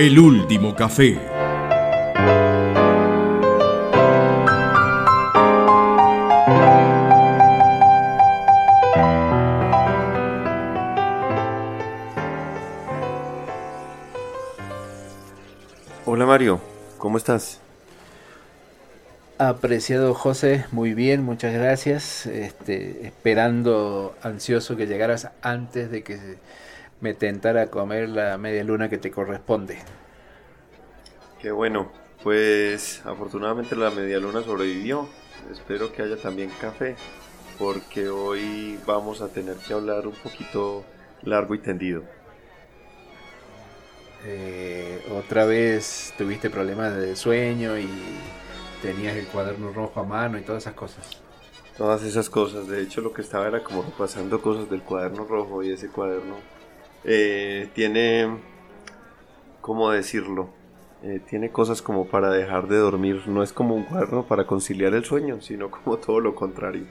El último café. Hola Mario, ¿cómo estás? Apreciado José, muy bien, muchas gracias. Este, esperando ansioso que llegaras antes de que me tentara comer la media luna que te corresponde. Qué bueno, pues afortunadamente la media luna sobrevivió. Espero que haya también café, porque hoy vamos a tener que hablar un poquito largo y tendido. Eh, otra vez tuviste problemas de sueño y tenías el cuaderno rojo a mano y todas esas cosas. Todas esas cosas, de hecho lo que estaba era como pasando cosas del cuaderno rojo y ese cuaderno eh, tiene, ¿cómo decirlo? Eh, tiene cosas como para dejar de dormir, no es como un cuaderno para conciliar el sueño, sino como todo lo contrario.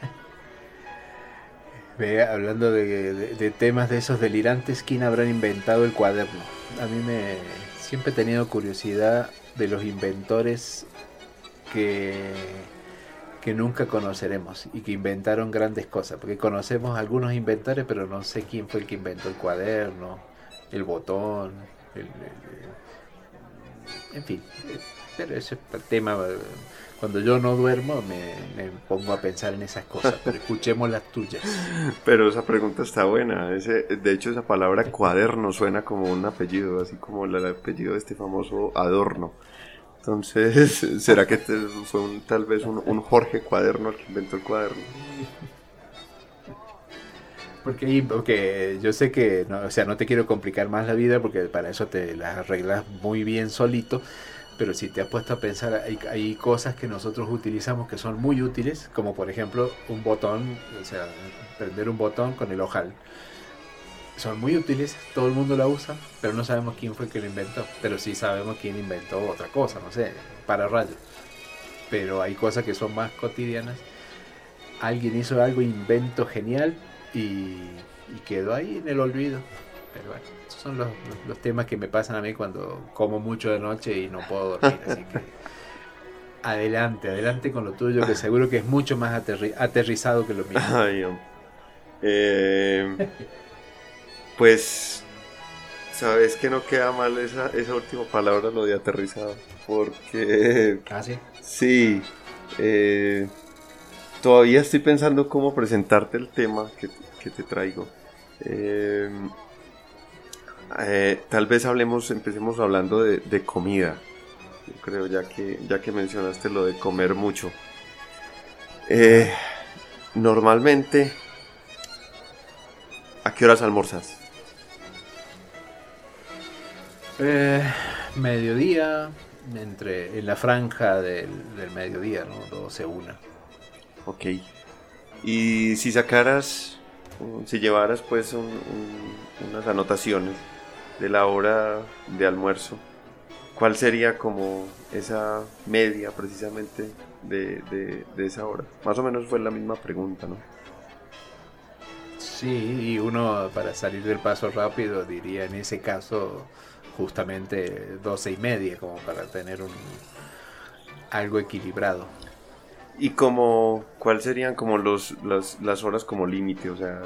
Ve, hablando de, temas de esos delirantes, ¿quién habrá inventado el cuaderno? A mí me siempre he tenido curiosidad de los inventores que, que nunca conoceremos y que inventaron grandes cosas, porque conocemos algunos inventores, pero no sé quién fue el que inventó el cuaderno, el botón, en fin, pero ese es el tema cuando yo no duermo me, pongo a pensar en esas cosas, pero escuchemos las tuyas. Pero esa pregunta está buena. Ese, de hecho, esa palabra cuaderno suena como un apellido, así como el apellido de este famoso Adorno. Entonces, ¿será que fue un, tal vez un, Jorge Cuaderno el que inventó el cuaderno? Porque, porque yo sé que, no, o sea, no te quiero complicar más la vida porque para eso te las arreglas muy bien solito pero si te has puesto a pensar, hay, cosas que nosotros utilizamos que son muy útiles, como por ejemplo un botón, o sea, prender un botón con el ojal. Son muy útiles, todo el mundo la usa, pero no sabemos quién fue el que lo inventó. Pero sí sabemos quién inventó otra cosa, no sé, para rayos. Pero hay cosas que son más cotidianas. Alguien hizo algo, invento genial y, y quedó ahí en el olvido. Pero bueno, esos son los, los, temas que me pasan a mí cuando como mucho de noche y no puedo dormir. Así que adelante, adelante con lo tuyo, que seguro que es mucho más aterrizado que lo mío. Ay, eh, pues, sabes que no queda mal esa, esa última palabra, lo de aterrizado. Porque. ¿Ah, sí? Sí. Eh, todavía estoy pensando cómo presentarte el tema que, te traigo. Eh, eh, tal vez hablemos, empecemos hablando de, comida. Yo creo, ya que, ya que mencionaste lo de comer mucho. Eh, normalmente, ¿a qué horas almorzas? Eh, mediodía, entre, en la franja del, mediodía, ¿no? 12, 1. Ok. Y si sacaras, si llevaras pues unas anotaciones de la hora de almuerzo, ¿cuál sería como esa media precisamente de, esa hora? Más o menos fue la misma pregunta, ¿no? Sí, y uno para salir del paso rápido diría en ese caso justamente doce y media, como para tener un algo equilibrado. ¿Y como cuál serían como los, las horas como límite? O sea,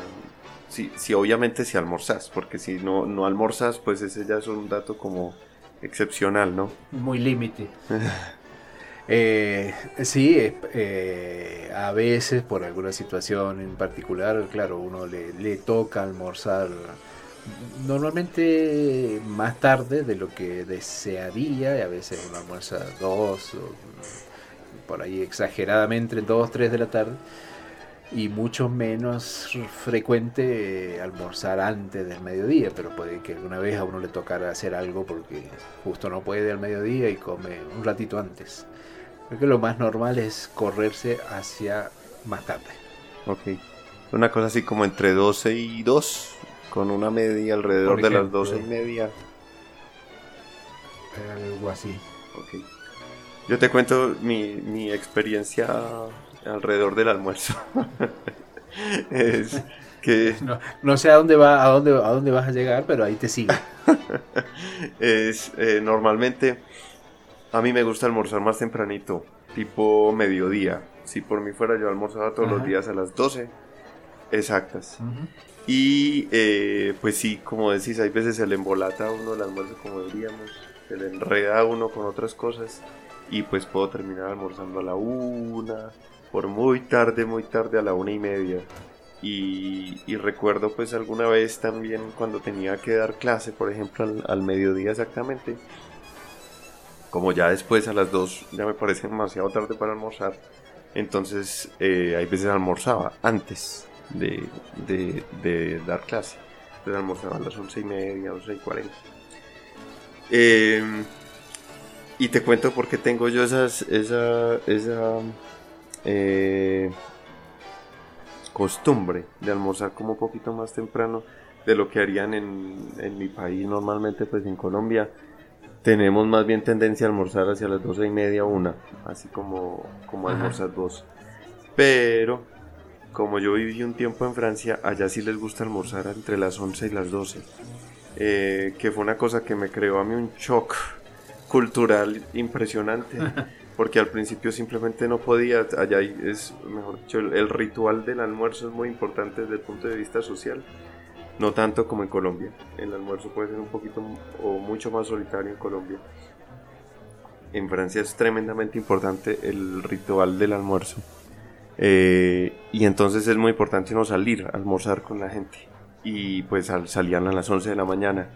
si, si obviamente si almorzas, porque si no, no almorzas, pues ese ya es un dato como excepcional, ¿no? Muy límite. eh, sí, eh, a veces por alguna situación en particular, claro, uno le, le toca almorzar normalmente más tarde de lo que desearía, y a veces uno almuerza dos, o por ahí exageradamente dos, tres de la tarde y mucho menos frecuente eh, almorzar antes del mediodía, pero puede que alguna vez a uno le tocara hacer algo porque justo no puede al mediodía y come un ratito antes. Creo que lo más normal es correrse hacia más tarde. Ok. Una cosa así como entre 12 y 2, con una media alrededor de las 12 y media. Algo así. Ok. Yo te cuento mi, mi experiencia alrededor del almuerzo. que no, sé a dónde va, a dónde, a dónde vas a llegar, pero ahí te sigo. es eh, normalmente a mí me gusta almorzar más tempranito, tipo mediodía. Si por mí fuera yo almorzaba todos los días a las 12 exactas. Y eh, pues sí, como decís, hay veces se le embolata a uno el almuerzo como diríamos, se le enreda a uno con otras cosas y pues puedo terminar almorzando a la una, por muy tarde, muy tarde a la una y media. Y, recuerdo pues alguna vez también cuando tenía que dar clase, por ejemplo, al, mediodía exactamente, como ya después a las dos ya me parece demasiado tarde para almorzar, entonces eh, hay veces almorzaba antes de, de, dar clase. Entonces almorzaba a las once y media, once y cuarenta. Eh, y te cuento por qué tengo yo esas, esa, esa eh, costumbre de almorzar como un poquito más temprano de lo que harían en, en, mi país normalmente, pues en Colombia tenemos más bien tendencia a almorzar hacia las doce y media, una, así como, como almorzar dos. Pero como yo viví un tiempo en Francia, allá sí les gusta almorzar entre las 11 y las 12. Eh, que fue una cosa que me creó a mí un shock cultural impresionante. Porque al principio simplemente no podía, allá es, mejor dicho, el, ritual del almuerzo es muy importante desde el punto de vista social, no tanto como en Colombia. El almuerzo puede ser un poquito o mucho más solitario en Colombia. En Francia es tremendamente importante el ritual del almuerzo. Eh, y entonces es muy importante no salir a almorzar con la gente. Y pues salían a las 11 de la mañana.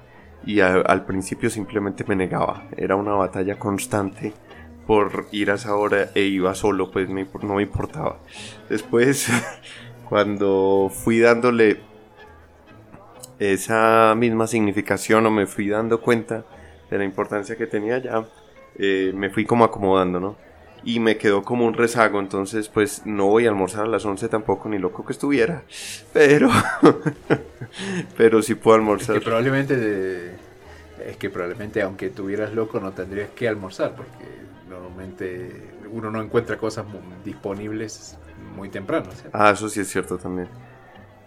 Y al principio simplemente me negaba. Era una batalla constante por ir a esa hora e iba solo, pues no me importaba. Después, cuando fui dándole esa misma significación o me fui dando cuenta de la importancia que tenía ya, eh, me fui como acomodando, ¿no? Y me quedó como un rezago, entonces pues no voy a almorzar a las 11 tampoco, ni loco que estuviera, pero pero sí puedo almorzar. Es que probablemente es que probablemente aunque tuvieras loco no tendrías que almorzar porque normalmente uno no encuentra cosas disponibles muy temprano. Ah, eso sí es cierto también.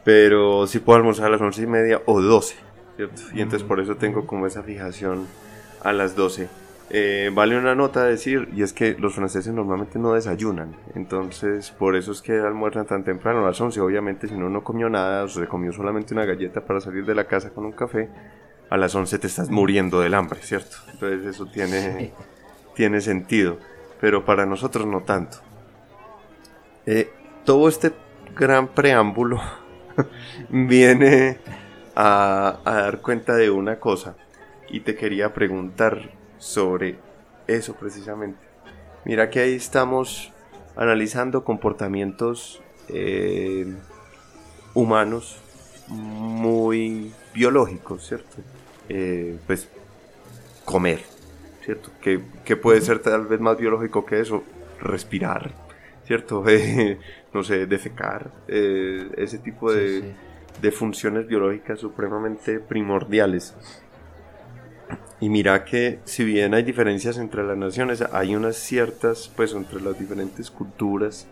Pero sí puedo almorzar a las 11 y media o 12, ¿cierto? Y entonces por eso tengo como esa fijación a las 12 eh, vale una nota decir, y es que los franceses normalmente no desayunan, entonces por eso es que almuerzan tan temprano, a las 11, obviamente si uno no comió nada o se comió solamente una galleta para salir de la casa con un café, a las 11 te estás muriendo del hambre, ¿cierto? Entonces eso tiene, tiene sentido, pero para nosotros no tanto. Eh, todo este gran preámbulo viene a, a dar cuenta de una cosa. Y te quería preguntar sobre eso precisamente. Mira que ahí estamos analizando comportamientos eh, humanos muy biológicos, ¿cierto? Eh, pues comer, ¿cierto? Que, puede ser tal vez más biológico que eso, respirar, ¿cierto? no sé, defecar, eh, ese tipo de, de funciones biológicas supremamente primordiales. Y mira que si bien hay diferencias entre las naciones, hay unas ciertas, pues entre las diferentes culturas,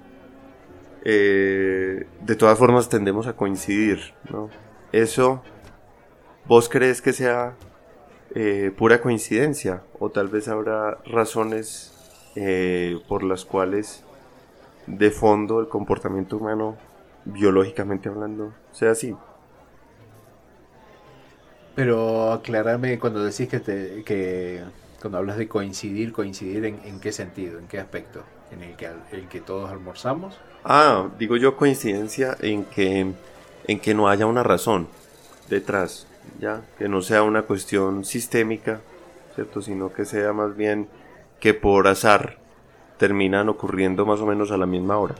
eh, de todas formas tendemos a coincidir, ¿no? Eso, ¿vos crees que sea eh, pura coincidencia? O tal vez habrá razones eh, por las cuales de fondo el comportamiento humano, biológicamente hablando, sea así. Pero aclararme cuando decís que, te, que cuando hablas de coincidir, coincidir en, qué sentido, en qué aspecto, en el que, el que todos almorzamos. Ah, digo yo coincidencia en que, en que no haya una razón detrás, ya, que no sea una cuestión sistémica, cierto, sino que sea más bien que por azar terminan ocurriendo más o menos a la misma hora.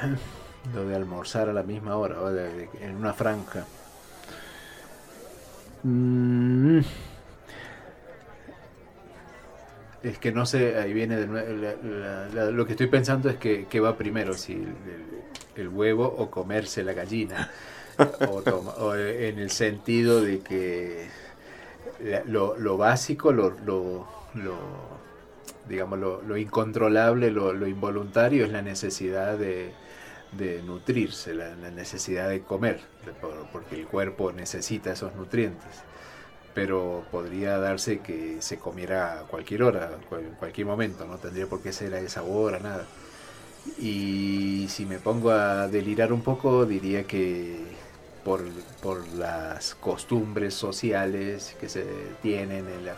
lo de almorzar a la misma hora, en una franja. Mm. Es que no sé, ahí viene de nuevo, lo que estoy pensando es que, va primero, si el, huevo o comerse la gallina, o, en el sentido de que lo, básico, lo, lo, digamos, lo, incontrolable, lo, involuntario es la necesidad de, nutrirse, la, necesidad de comer, porque el cuerpo necesita esos nutrientes. Pero podría darse que se comiera a cualquier hora, en cualquier momento, no tendría por qué ser esa hora, nada. Y si me pongo a delirar un poco, diría que por, por las costumbres sociales que se tienen, en la,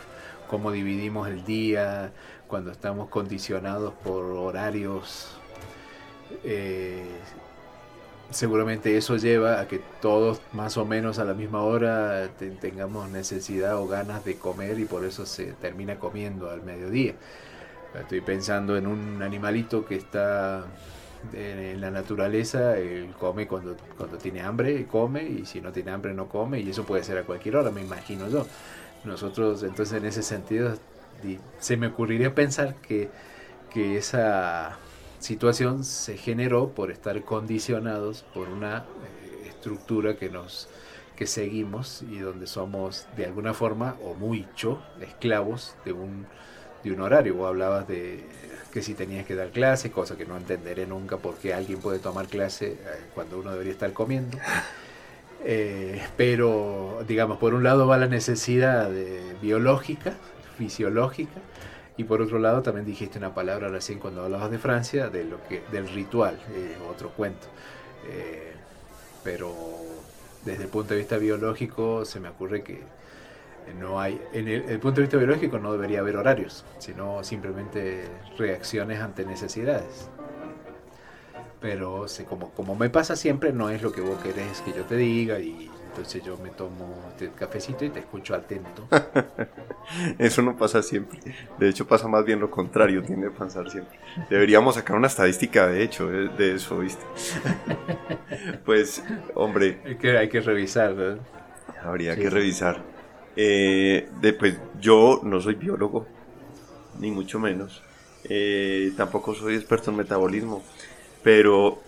cómo dividimos el día, cuando estamos condicionados por horarios, eh, seguramente eso lleva a que todos más o menos a la misma hora tengamos necesidad o ganas de comer y por eso se termina comiendo al mediodía. Estoy pensando en un animalito que está en la naturaleza, él come cuando, cuando tiene hambre, come, y si no tiene hambre no come, y eso puede ser a cualquier hora, me imagino yo. Nosotros, entonces, en ese sentido, se me ocurriría pensar que, que esa situación se generó por estar condicionados por una eh, estructura que nos que seguimos y donde somos de alguna forma o mucho esclavos de un, de un horario. Vos hablabas de que si tenías que dar clase, cosa que no entenderé nunca porque alguien puede tomar clase eh, cuando uno debería estar comiendo. Eh, pero, digamos, por un lado va la necesidad biológica, fisiológica, y por otro lado también dijiste una palabra recién cuando hablabas de Francia, de lo que, del ritual, eh, otro cuento. pero desde el punto de vista biológico se me ocurre que no hay, en el, punto de vista biológico no debería haber horarios, sino simplemente reacciones ante necesidades. Pero como, como me pasa siempre, no es lo que vos querés que yo te diga y entonces yo me tomo este cafecito y te escucho atento. eso no pasa siempre. De hecho pasa más bien lo contrario, tiene que pasar siempre. Deberíamos sacar una estadística de hecho de, eso, ¿viste? pues, hombre. Hay que, hay que revisar, Habría que revisar. Eh, pues yo no soy biólogo, ni mucho menos. Eh, tampoco soy experto en metabolismo, pero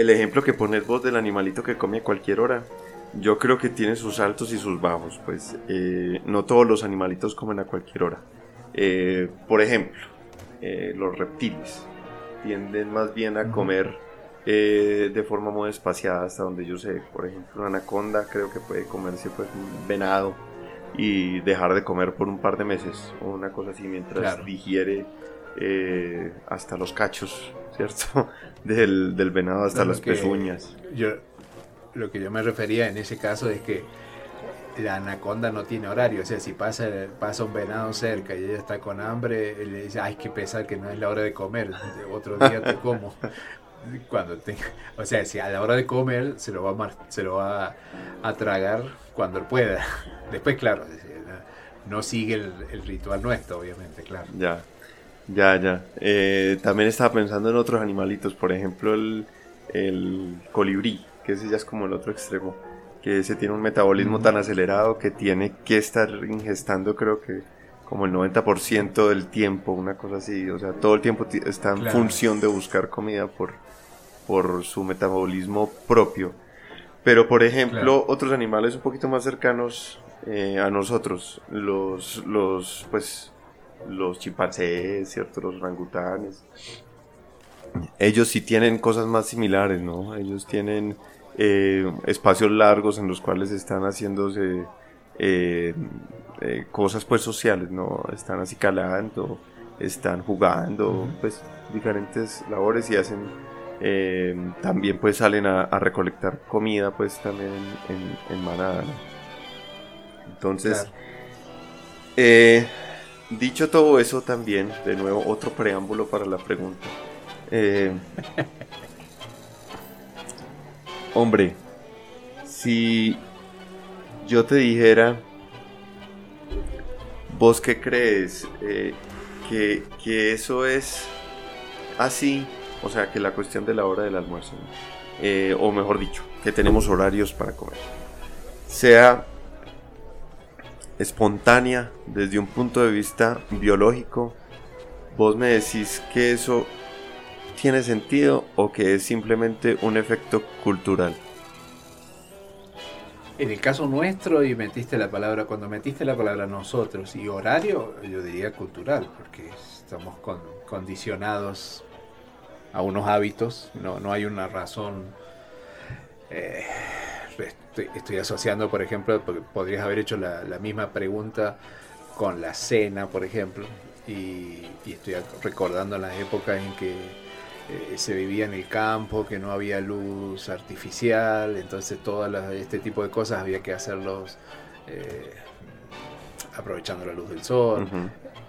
el ejemplo que pones vos del animalito que come a cualquier hora, yo creo que tiene sus altos y sus bajos, pues eh, no todos los animalitos comen a cualquier hora. Eh, por ejemplo, los reptiles tienden más bien a comer eh, de forma muy espaciada hasta donde yo sé. Por ejemplo, una anaconda creo que puede comerse pues un venado y dejar de comer por un par de meses o una cosa así mientras digiere eh, hasta los cachos, ¿cierto? Del, del venado hasta las pezuñas. Yo, lo que yo me refería en ese caso es que la anaconda no tiene horario, o sea, si pasa, pasa un venado cerca y ella está con hambre, le dice, ay, que pesar que no es la hora de comer, otro día te como cuando tenga, o sea, si a la hora de comer se lo va a, se lo va a, tragar cuando pueda. Después, claro, no sigue el, ritual nuestro, obviamente, claro. Ya, ya, ya. Eh, también estaba pensando en otros animalitos, por ejemplo, el, el colibrí, que ese ya es como el otro extremo, que ese tiene un metabolismo tan acelerado que tiene que estar ingestando, creo que como el 90% del tiempo, una cosa así, o sea, todo el tiempo está en función de buscar comida por, por su metabolismo propio. Pero, por ejemplo, otros animales un poquito más cercanos eh, a nosotros, los, los, pues, los chimpancés, ¿cierto? Los orangutanes. Ellos sí tienen cosas más similares, ¿no? Ellos tienen eh, espacios largos en los cuales están haciéndose eh, cosas, pues, sociales, ¿no? Están así calando, están jugando, pues, diferentes labores y hacen eh, también pues salen a, recolectar comida pues también en, manada. Entonces, eh, dicho todo eso también, de nuevo otro preámbulo para la pregunta. Eh, hombre, si yo te dijera, vos qué crees que, que eso es así o sea, que la cuestión de la hora del almuerzo, eh, o mejor dicho, que tenemos horarios para comer, sea espontánea desde un punto de vista biológico, vos me decís que eso tiene sentido o que es simplemente un efecto cultural. En el caso nuestro, y metiste la palabra, cuando metiste la palabra nosotros y horario, yo diría cultural, porque estamos condicionados a unos hábitos, no, no hay una razón. Eh, estoy, asociando, por ejemplo, porque podrías haber hecho la, misma pregunta con la cena, por ejemplo, y, y estoy recordando las épocas en que eh, se vivía en el campo, que no había luz artificial, entonces todo este tipo de cosas había que hacerlos eh, aprovechando la luz del sol.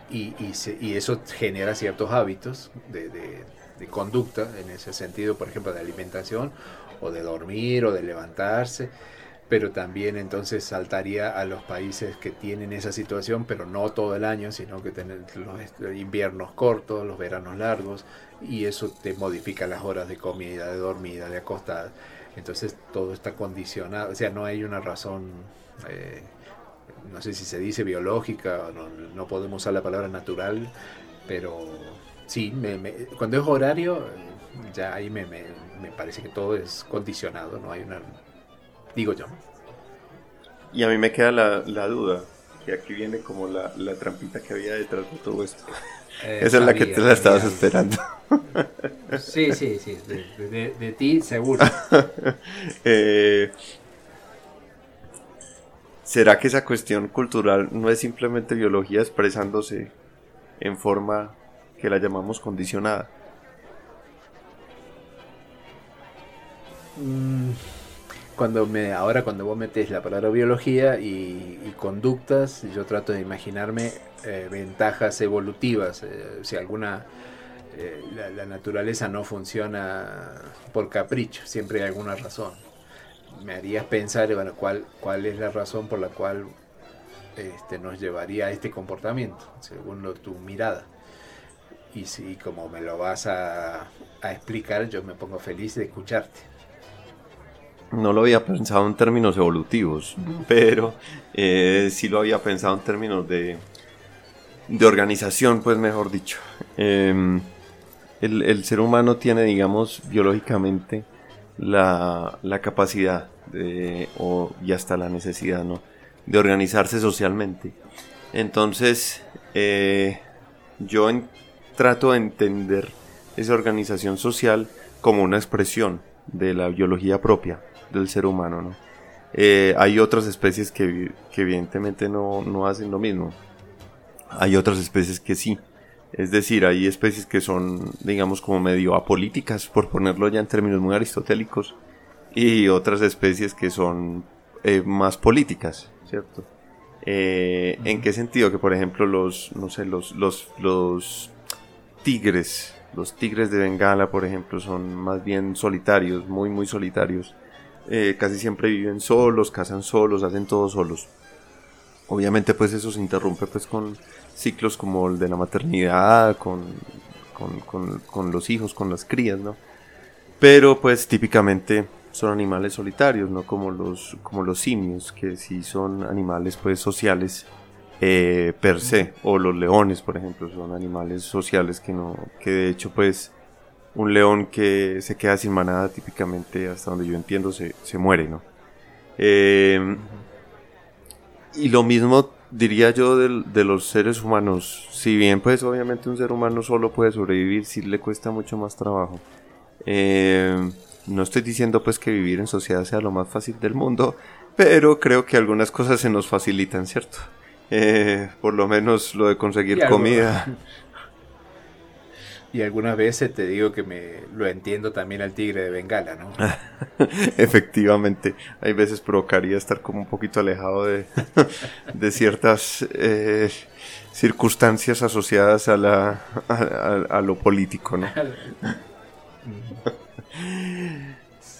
y, y, eso genera ciertos hábitos de, de, conducta en ese sentido, por ejemplo, de alimentación o de dormir o de levantarse pero también entonces saltaría a los países que tienen esa situación, pero no todo el año, sino que tienen los inviernos cortos, los veranos largos, y eso te modifica las horas de comida, de dormida, de acostada. Entonces todo está condicionado, o sea, no hay una razón, eh, no sé si se dice biológica, no, no podemos usar la palabra natural, pero sí, cuando es horario, ya ahí me, me, me parece que todo es condicionado, no hay una digo yo. Y a mí me queda la, la duda, que aquí viene como la, la, trampita que había detrás de todo esto. Eh, Esa es la que te la estabas esperando. Sí, sí, sí, de, de, ti seguro. eh, ¿Será que esa cuestión cultural no es simplemente biología expresándose en forma que la llamamos condicionada? Mm cuando me, ahora cuando vos metes la palabra biología y, conductas, yo trato de imaginarme eh, ventajas evolutivas, eh, si alguna, eh, la, naturaleza no funciona por capricho, siempre hay alguna razón. Me harías pensar, bueno, cuál, cuál es la razón por la cual este, nos llevaría a este comportamiento, según tu mirada. Y si como me lo vas a, a explicar, yo me pongo feliz de escucharte. No lo había pensado en términos evolutivos, pero eh, sí lo había pensado en términos de, de organización, pues mejor dicho. Em, el, ser humano tiene, digamos, biológicamente la, capacidad de, o, y hasta la necesidad, ¿no? De organizarse socialmente. Entonces, eh, yo trato de entender esa organización social como una expresión de la biología propia del ser humano, ¿no? Eh, hay otras especies que, evidentemente no, no, hacen lo mismo. Hay otras especies que sí. Es decir, hay especies que son, digamos, como medio apolíticas, por ponerlo ya en términos muy aristotélicos, y otras especies que son eh, más políticas, ¿cierto? Eh, ¿En qué sentido? Que, por ejemplo, los, no sé, los, los, los tigres, los tigres de Bengala, por ejemplo, son más bien solitarios, muy, muy solitarios eh, casi siempre viven solos, cazan solos, hacen todo solos. Obviamente pues eso se interrumpe pues con ciclos como el de la maternidad, con, con, los hijos, con las crías, ¿no? Pero pues típicamente son animales solitarios, no como los, como los simios, que sí son animales pues sociales eh, per se, o los leones por ejemplo, son animales sociales que no, que de hecho pues un león que se queda sin manada típicamente, hasta donde yo entiendo, se, muere, ¿no? Em, y lo mismo diría yo de, los seres humanos. Si bien pues obviamente un ser humano solo puede sobrevivir, sí le cuesta mucho más trabajo. Em, no estoy diciendo pues que vivir en sociedad sea lo más fácil del mundo, pero creo que algunas cosas se nos facilitan, ¿cierto? Eh, por lo menos lo de conseguir comida. Y algunas veces te digo que me lo entiendo también al tigre de Bengala, ¿no? Efectivamente, hay veces provocaría estar como un poquito alejado de, de ciertas eh, circunstancias asociadas a, la, a, lo político, ¿no?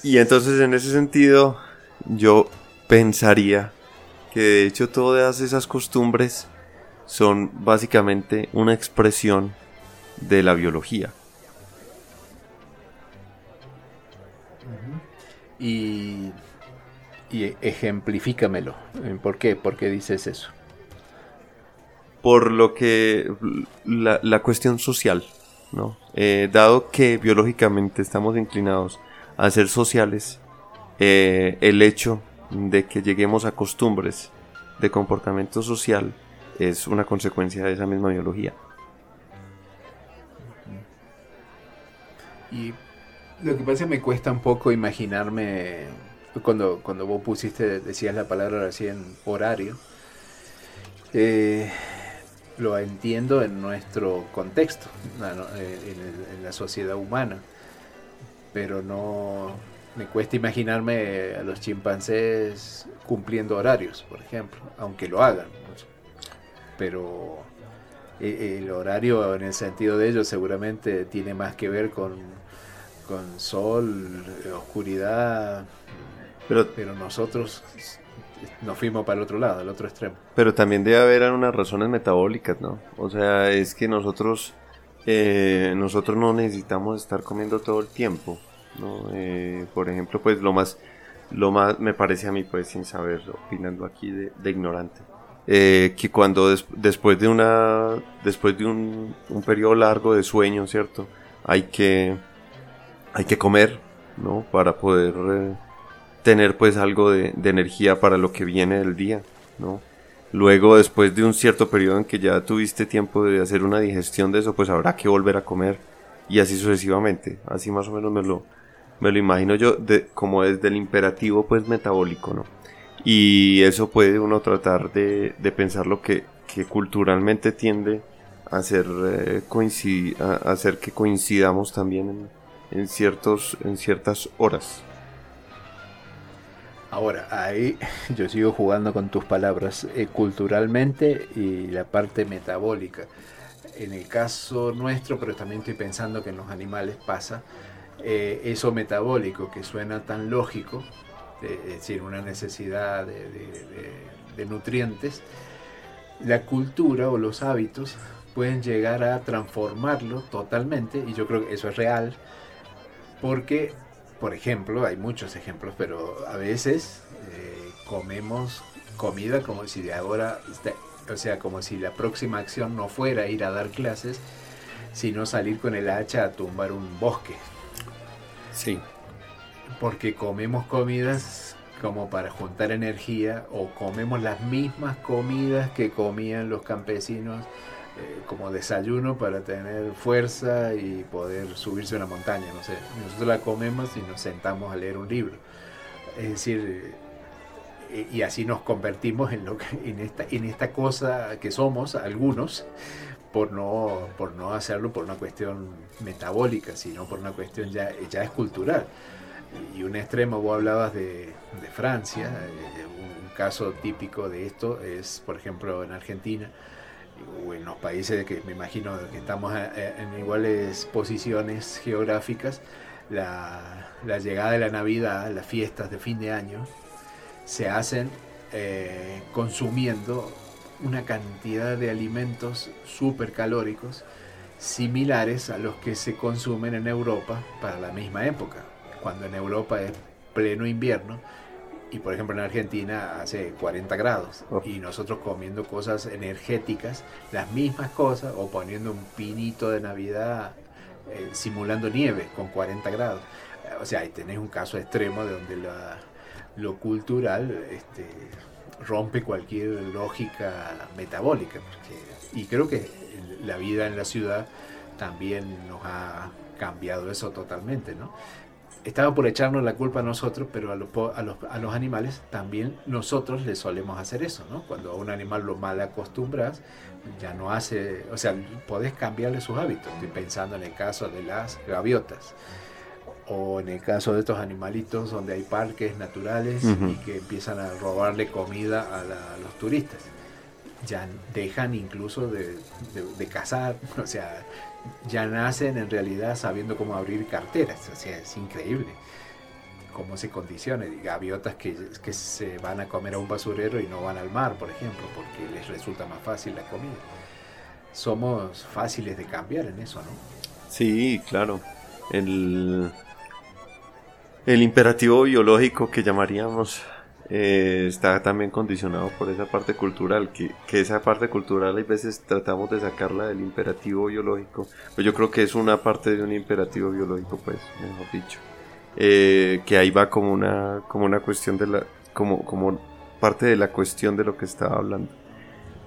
y entonces en ese sentido yo pensaría que de hecho todas esas costumbres son básicamente una expresión de la biología. Y, y ejemplifícamelo. ¿Por qué? ¿Por qué dices eso? Por lo que la, cuestión social, ¿no? Eh, dado que biológicamente estamos inclinados a ser sociales, eh, el hecho de que lleguemos a costumbres de comportamiento social es una consecuencia de esa misma biología. Y lo que pasa es que me cuesta un poco imaginarme, cuando, cuando vos pusiste, decías la palabra recién, horario, eh, lo entiendo en nuestro contexto, eh, en, la sociedad humana, pero no me cuesta imaginarme a los chimpancés cumpliendo horarios, por ejemplo, aunque lo hagan. Pero eh, el horario en el sentido de ellos seguramente tiene más que ver con, con sol, oscuridad, pero, pero nosotros nos fuimos para el otro lado, al otro extremo. Pero también debe haber unas razones metabólicas, ¿no? O sea, es que nosotros, eh, nosotros no necesitamos estar comiendo todo el tiempo, ¿no? Eh, por ejemplo, pues lo más, lo más, me parece a mí, pues sin saber, opinando aquí de, ignorante, eh, que cuando después de una, después de un, un periodo largo de sueño, ¿cierto? Hay que, hay que comer, ¿no? Para poder tener pues algo de, energía para lo que viene del día, ¿no? Luego, después de un cierto periodo en que ya tuviste tiempo de hacer una digestión de eso, pues habrá que volver a comer y así sucesivamente. Así más o menos me lo, me lo imagino yo de, como desde el imperativo pues metabólico, ¿no? Y eso puede uno tratar de, pensar lo que, que culturalmente tiende a hacer, eh, a hacer que coincidamos también en, en, ciertos, en ciertas horas. Ahora, ahí yo sigo jugando con tus palabras, eh, culturalmente y la parte metabólica. En el caso nuestro, pero también estoy pensando que en los animales pasa, eh, eso metabólico que suena tan lógico, es decir, una necesidad de nutrientes, la cultura o los hábitos pueden llegar a transformarlo totalmente, y yo creo que eso es real, porque por ejemplo, hay muchos ejemplos, pero a veces eh, comemos comida como si de ahora, o sea, como si la próxima acción no fuera ir a dar clases, sino salir con el hacha a tumbar un bosque. Sí. Porque comemos comidas como para juntar energía o comemos las mismas comidas que comían los campesinos eh, como desayuno para tener fuerza y poder subirse a una montaña, no sé. Nosotros la comemos y nos sentamos a leer un libro. Es decir, eh, y así nos convertimos en, lo en, esta, en esta cosa que somos algunos, por no, por no hacerlo por una cuestión metabólica, sino por una cuestión ya, ya es cultural. Y un extremo, vos hablabas de, de Francia, eh, un caso típico de esto es, por ejemplo, en Argentina, en los países que me imagino que estamos eh, eh, en iguales posiciones geográficas, la, llegada de la Navidad, las fiestas de fin de año, se hacen eh, consumiendo una cantidad de alimentos súper calóricos similares a los que se consumen en Europa para la misma época, cuando en Europa es pleno invierno y por ejemplo en Argentina hace 40 grados oh. y nosotros comiendo cosas energéticas, las mismas cosas, o poniendo un pinito de Navidad eh, simulando nieve con 40 grados. O sea, ahí tenés un caso extremo de donde lo cultural este, rompe cualquier lógica metabólica. y creo que la vida en la ciudad también nos ha cambiado eso totalmente, ¿no? Estaba por echarnos la culpa a nosotros, pero a los, a los, a los animales también nosotros les solemos hacer eso, ¿no? Cuando a un animal lo mal acostumbras, ya no hace, o sea, podés cambiarle sus hábitos. Estoy pensando en el caso de las gaviotas o en el caso de estos animalitos donde hay parques naturales y que empiezan a robarle comida a, los turistas. Ya dejan incluso de, de cazar, o sea, ya nacen en realidad sabiendo cómo abrir carteras. O sea, es increíble cómo se condiciona. Gaviotas que, que se van a comer a un basurero y no van al mar, por ejemplo, porque les resulta más fácil la comida. Somos fáciles de cambiar en eso, ¿no? Sí, claro. El, el imperativo biológico que llamaríamos eh, está también condicionado por esa parte cultural, que, que, esa parte cultural a veces tratamos de sacarla del imperativo biológico, pues yo creo que es una parte de un imperativo biológico, pues, mejor dicho, eh, que ahí va como una, como una cuestión de la, como, como parte de la cuestión de lo que estaba hablando.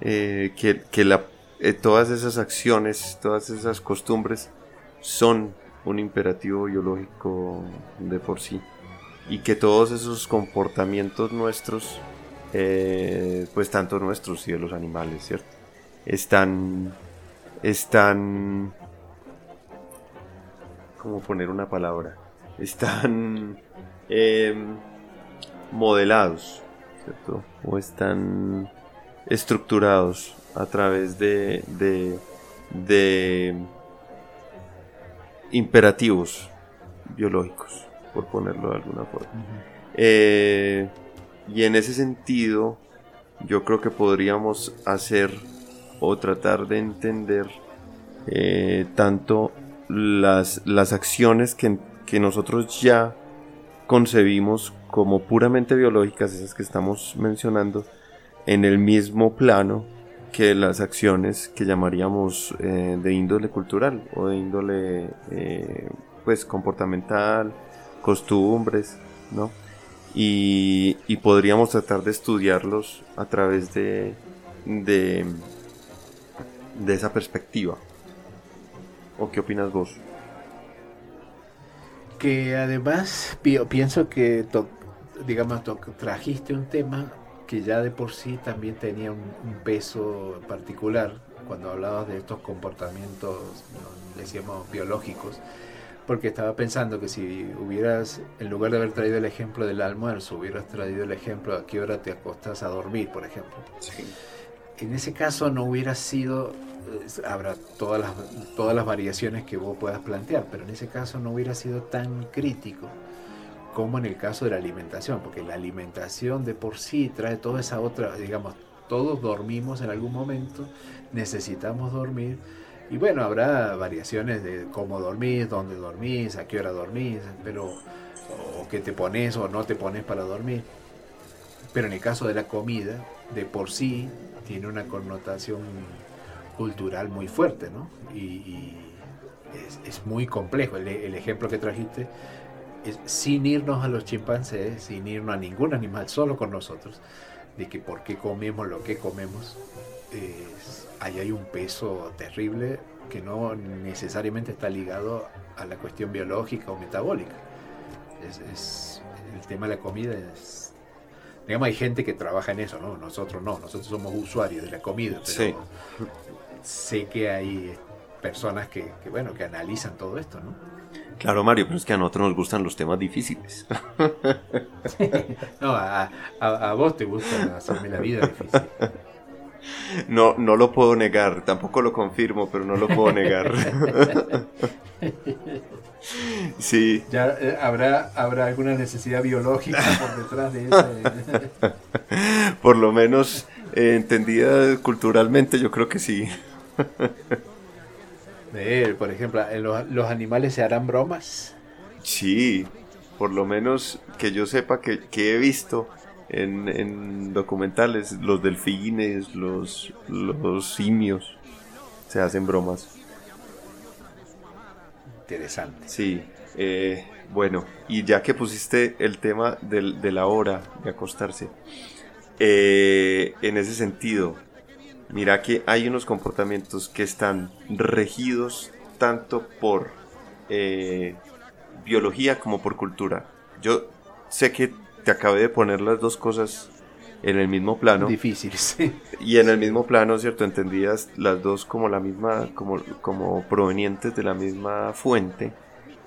Eh, que, que la, eh, todas esas acciones, todas esas costumbres son un imperativo biológico de por sí. Y que todos esos comportamientos nuestros, eh, pues tanto nuestros y de los animales, ¿cierto? Están, están, ¿cómo poner una palabra? Están em, modelados, ¿cierto? O están estructurados a través de, de, de imperativos biológicos, por ponerlo de alguna forma. Eh, y en ese sentido, yo creo que podríamos hacer o tratar de entender eh, tanto las, las acciones que, que nosotros ya concebimos como puramente biológicas, esas que estamos mencionando, en el mismo plano que las acciones que llamaríamos eh, de índole cultural o de índole eh, pues comportamental, costumbres, ¿no? Y, podríamos tratar de estudiarlos a través de, de, de esa perspectiva. ¿O qué opinas vos? Que además pienso que, digamos, trajiste un tema que ya de por sí también tenía un, peso particular cuando hablabas de estos comportamientos, decíamos, biológicos, porque estaba pensando que si hubieras, en lugar de haber traído el ejemplo del almuerzo, hubieras traído el ejemplo de a qué hora te acostas a dormir, por ejemplo. En ese caso no hubiera sido, habrá todas las, todas las variaciones que vos puedas plantear, pero en ese caso no hubiera sido tan crítico como en el caso de la alimentación, porque la alimentación de por sí trae toda esa otra, digamos, todos dormimos en algún momento, necesitamos dormir, y bueno, habrá variaciones de cómo dormís, dónde dormís, a qué hora dormís, pero, o qué te pones o no te pones para dormir. Pero en el caso de la comida, de por sí, tiene una connotación cultural muy fuerte, ¿no? Y, es, muy complejo. el ejemplo que trajiste sin irnos a los chimpancés, sin irnos a ningún animal, solo con nosotros, de que por qué comemos lo que comemos, ahí hay un peso terrible que no necesariamente está ligado a la cuestión biológica o metabólica. Es, el tema de la comida es... Digamos, hay gente que trabaja en eso, ¿no? Nosotros no, nosotros somos usuarios de la comida, pero sé que hay personas que, que, bueno, que analizan todo esto, ¿no? Claro, Mario, pero es que a nosotros nos gustan los temas difíciles. no, a, vos te gusta hacerme la vida difícil. No, no lo puedo negar, tampoco lo confirmo, pero no lo puedo negar. Sí. Ya eh, habrá, habrá alguna necesidad biológica por detrás de eso. por lo menos eh, entendida culturalmente, yo creo que sí por ejemplo, ¿los, ¿los, animales se harán bromas? Sí, por lo menos que yo sepa que, he visto en, documentales, los delfines, los, los simios, se hacen bromas. Interesante. Sí, eh, bueno, y ya que pusiste el tema de la hora de acostarse, eh, en ese sentido, Mira que hay unos comportamientos que están regidos tanto por eh, biología como por cultura. Yo sé que te acabé de poner las dos cosas en el mismo plano. Difícil, sí. Y en el mismo plano, ¿cierto? Entendías las dos como la misma, como, como provenientes de la misma fuente.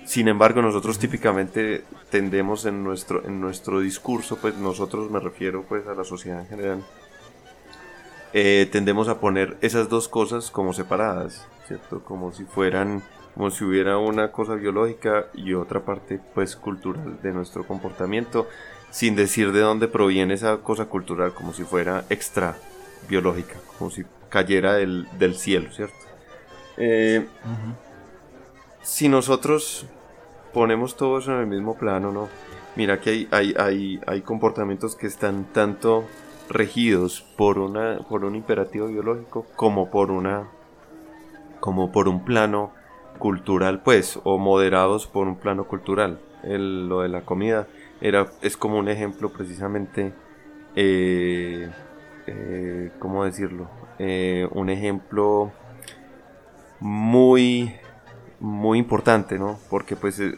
Sin embargo, nosotros típicamente tendemos en nuestro, en nuestro discurso, pues nosotros me refiero pues a la sociedad en general, eh, tendemos a poner esas dos cosas como separadas, ¿cierto? Como si fueran, como si hubiera una cosa biológica y otra parte pues cultural de nuestro comportamiento, sin decir de dónde proviene esa cosa cultural, como si fuera extra biológica, como si cayera del, cielo, ¿cierto? Eh, si nosotros ponemos todo eso en el mismo plano, ¿no? Mira que hay, hay, hay, hay comportamientos que están tanto regidos por una por un imperativo biológico como por una como por un plano cultural pues o moderados por un plano cultural el, lo de la comida era, es como un ejemplo precisamente, eh, eh, ¿cómo decirlo? Eh, un ejemplo muy, muy importante, ¿no? Porque pues e,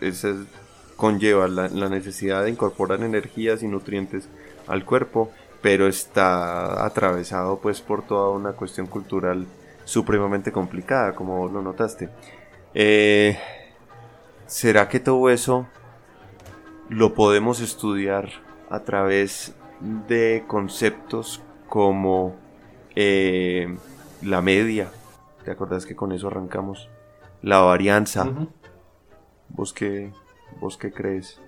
conlleva la, necesidad de incorporar energías y nutrientes al cuerpo, pero está atravesado pues por toda una cuestión cultural supremamente complicada, como lo notaste. ¿Será que todo eso lo podemos estudiar a través de conceptos como eh, la media? ¿Te acordás que con eso arrancamos? La varianza. ¿Vos, qué, ¿Vos qué crees?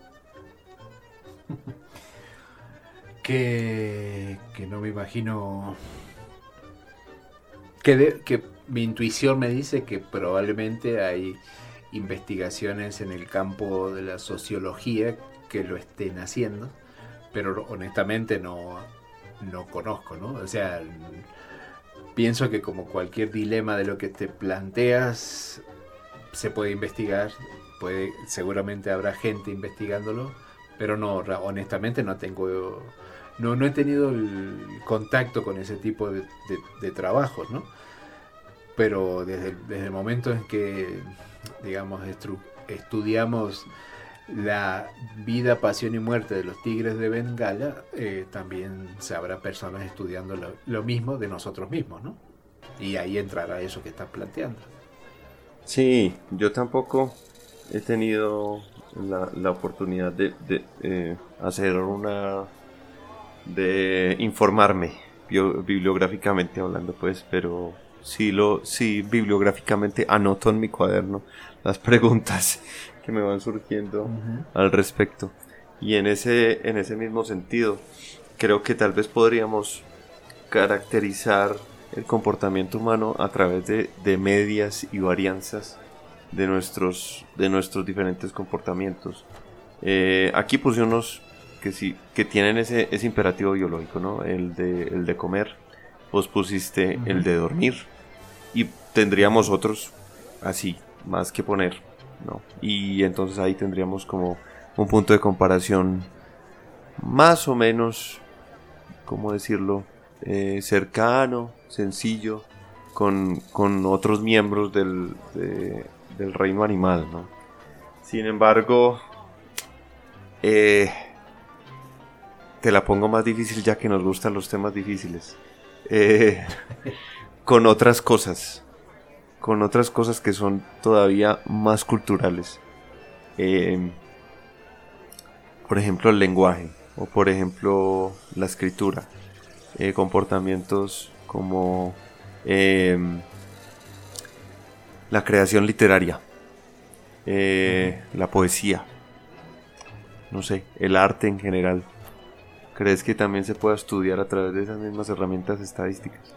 que, que no me imagino que, que mi intuición me dice que probablemente hay investigaciones en el campo de la sociología que lo estén haciendo, pero honestamente no, no conozco, ¿no? O sea, pienso que como cualquier dilema de lo que te planteas, se puede investigar, puede, seguramente habrá gente investigándolo, pero no, honestamente no tengo no, no he tenido el contacto con ese tipo de, trabajos, ¿no? Pero desde, desde, el momento en que, digamos, estudiamos la vida, pasión y muerte de los tigres de Bengala, eh, también se habrá personas estudiando lo, mismo de nosotros mismos, ¿no? Y ahí entrará eso que estás planteando. Sí, yo tampoco he tenido la, oportunidad de, de eh, hacer una de informarme bibliográficamente hablando pues pero sí lo sí bibliográficamente anoto en mi cuaderno las preguntas que me van surgiendo al respecto. Y en ese en ese mismo sentido creo que tal vez podríamos caracterizar el comportamiento humano a través de, de medias y varianzas de nuestros de nuestros diferentes comportamientos. Eh, aquí puse unos que sí, que tienen ese, ese imperativo biológico, ¿no? El de, el de comer, vos pusiste el de dormir. Y tendríamos otros así, más que poner, Y entonces ahí tendríamos como un punto de comparación más o menos, ¿cómo decirlo? Eh, cercano, sencillo, con, con otros miembros del, del reino animal, ¿no? Sin embargo, eh, te la pongo más difícil ya que nos gustan los temas difíciles. Eh, con otras cosas. Con otras cosas que son todavía más culturales. Eh, por ejemplo, el lenguaje. O por ejemplo, la escritura. Eh, comportamientos como la creación literaria. la poesía. No sé, el arte en general. ¿Crees que también se pueda estudiar a través de esas mismas herramientas estadísticas?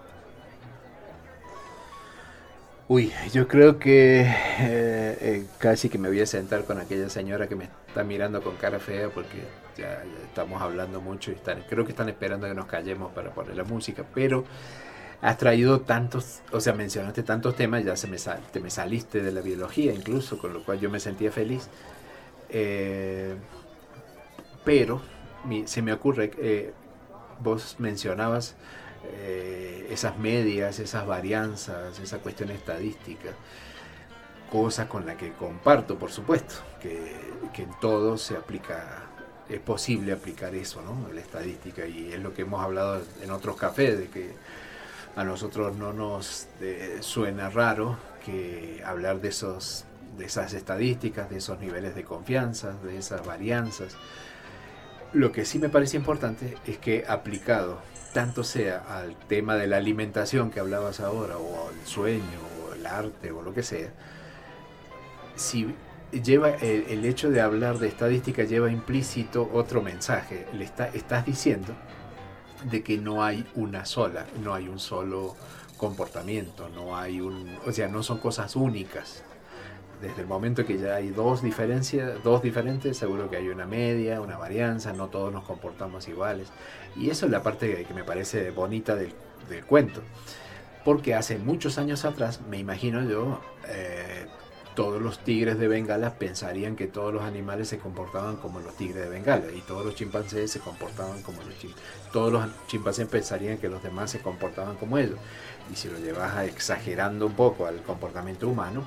Uy, yo creo que eh, eh, casi que me voy a sentar con aquella señora que me está mirando con cara fea porque ya, estamos hablando mucho y están, creo que están esperando que nos callemos para poner la música, pero has traído tantos, o sea, mencionaste tantos temas, ya se me sal, te me saliste de la biología incluso, con lo cual yo me sentía feliz. Eh, pero se me ocurre, eh, vos mencionabas eh, esas medias, esas varianzas, esa cuestión estadística, cosa con la que comparto, por supuesto, que, en todo se aplica, es posible aplicar eso, ¿no? La estadística, y es lo que hemos hablado en otros cafés, de que a nosotros no nos suena raro que hablar de esos de esas estadísticas, de esos niveles de confianza, de esas varianzas, lo que sí me parece importante es que aplicado tanto sea al tema de la alimentación que hablabas ahora, o al sueño, o el arte, o lo que sea, si lleva el, hecho de hablar de estadística lleva implícito otro mensaje. Le está, estás diciendo de que no hay una sola, no hay un solo comportamiento, no hay un, o sea, no son cosas únicas desde el momento que ya hay dos diferencias, dos diferentes, seguro que hay una media, una varianza, no todos nos comportamos iguales. Y eso es la parte que me parece bonita del, cuento. Porque hace muchos años atrás, me imagino yo, eh, todos los tigres de Bengala pensarían que todos los animales se comportaban como los tigres de Bengala y todos los chimpancés se comportaban como los chimpancés. Todos los chimpancés pensarían que los demás se comportaban como ellos. Y si lo llevas exagerando un poco al comportamiento humano,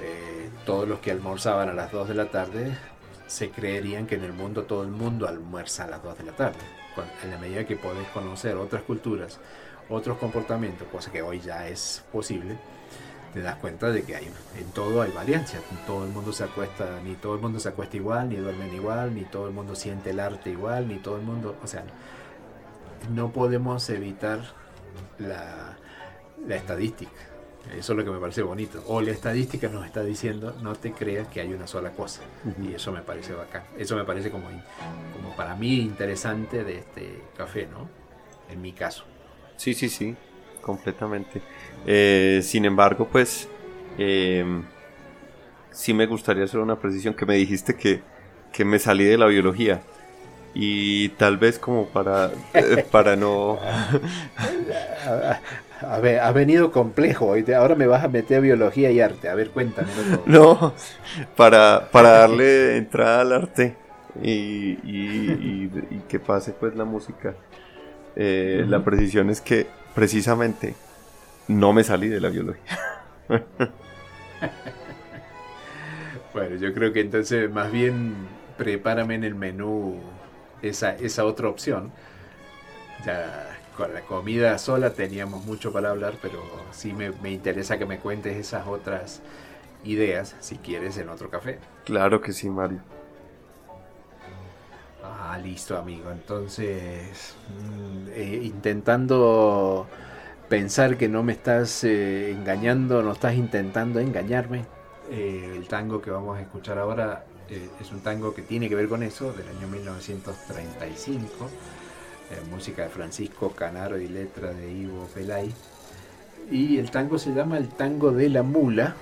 eh, todos los que almorzaban a las 2 de la tarde se creerían que en el mundo todo el mundo almuerza a las 2 de la tarde. En la medida que podés conocer otras culturas, otros comportamientos, cosa que hoy ya es posible, te das cuenta de que hay, en todo hay variancia. Todo el mundo se acuesta, ni todo el mundo se acuesta igual, ni duermen igual, ni todo el mundo siente el arte igual, ni todo el mundo, o sea, no podemos evitar la, la estadística. Eso es lo que me parece bonito. O la estadística nos está diciendo, no te creas que hay una sola cosa. Y eso me parece bacán. Eso me parece como, como para mí interesante de este café, ¿no? En mi caso. Sí, sí, sí, completamente. Eh, sin embargo, pues, eh, sí me gustaría hacer una precisión que me dijiste que, que me salí de la biología y tal vez como para, eh, para no... A ver, ha venido complejo. Ahora me vas a meter a biología y arte. A ver, cuéntame. No, para, para darle entrada al arte y, y, que pase pues la música. Eh, la precisión es que precisamente no me salí de la biología. bueno, yo creo que entonces más bien prepárame en el menú esa, esa otra opción. Ya con la comida sola teníamos mucho para hablar, pero sí me, interesa que me cuentes esas otras ideas, si quieres, en otro café. Claro que sí, Mario. Ah, listo, amigo. Entonces, mm, eh, intentando pensar que no me estás eh, engañando, no estás intentando engañarme. Eh, el tango que vamos a escuchar ahora es un tango que tiene que ver con eso, del año 1935 eh, música de Francisco Canaro y letra de Ivo Pelay. Y el tango se llama el tango de la mula,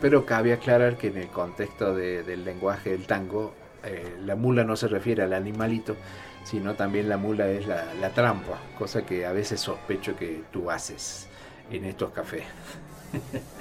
pero cabe aclarar que en el contexto del lenguaje del tango, eh, la mula no se refiere al animalito, sino también la mula es la, la trampa, cosa que a veces sospecho que tú haces en estos cafés.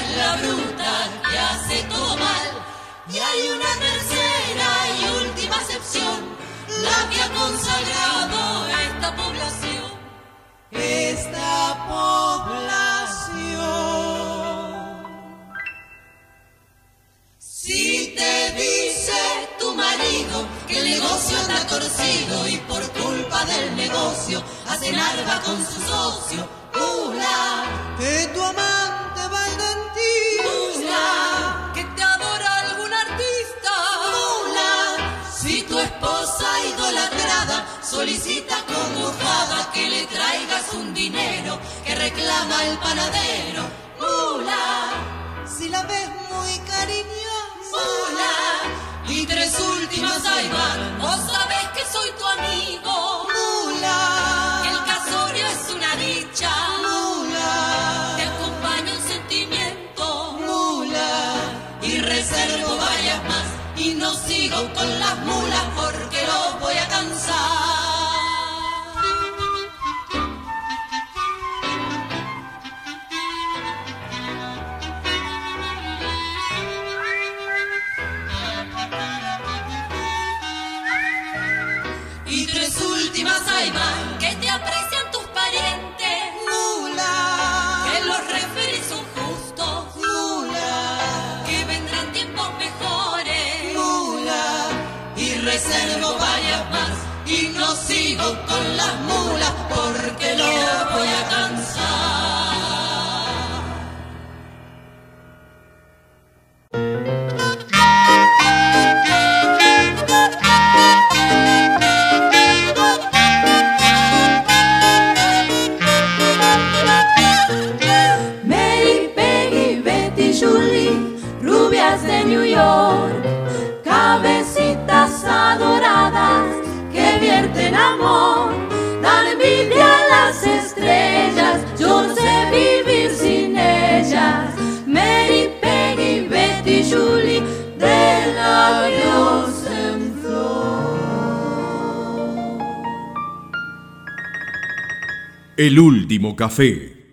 es la bruta que hace todo mal. Y hay una tercera y última excepción, la que ha consagrado esta población. Esta población. Si te dice tu marido que el negocio anda torcido y por culpa del negocio hace alba con su socio, pula de tu amante Mula, que te adora algún artista. Mula, si tu esposa idolatrada solicita conjugada que le traigas un dinero que reclama el panadero. Mula, si la ves muy cariñosa. Mula, y tres últimas ahí. Vos sabés que soy tu amigo. Mula, con las mulas. Café.